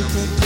Everything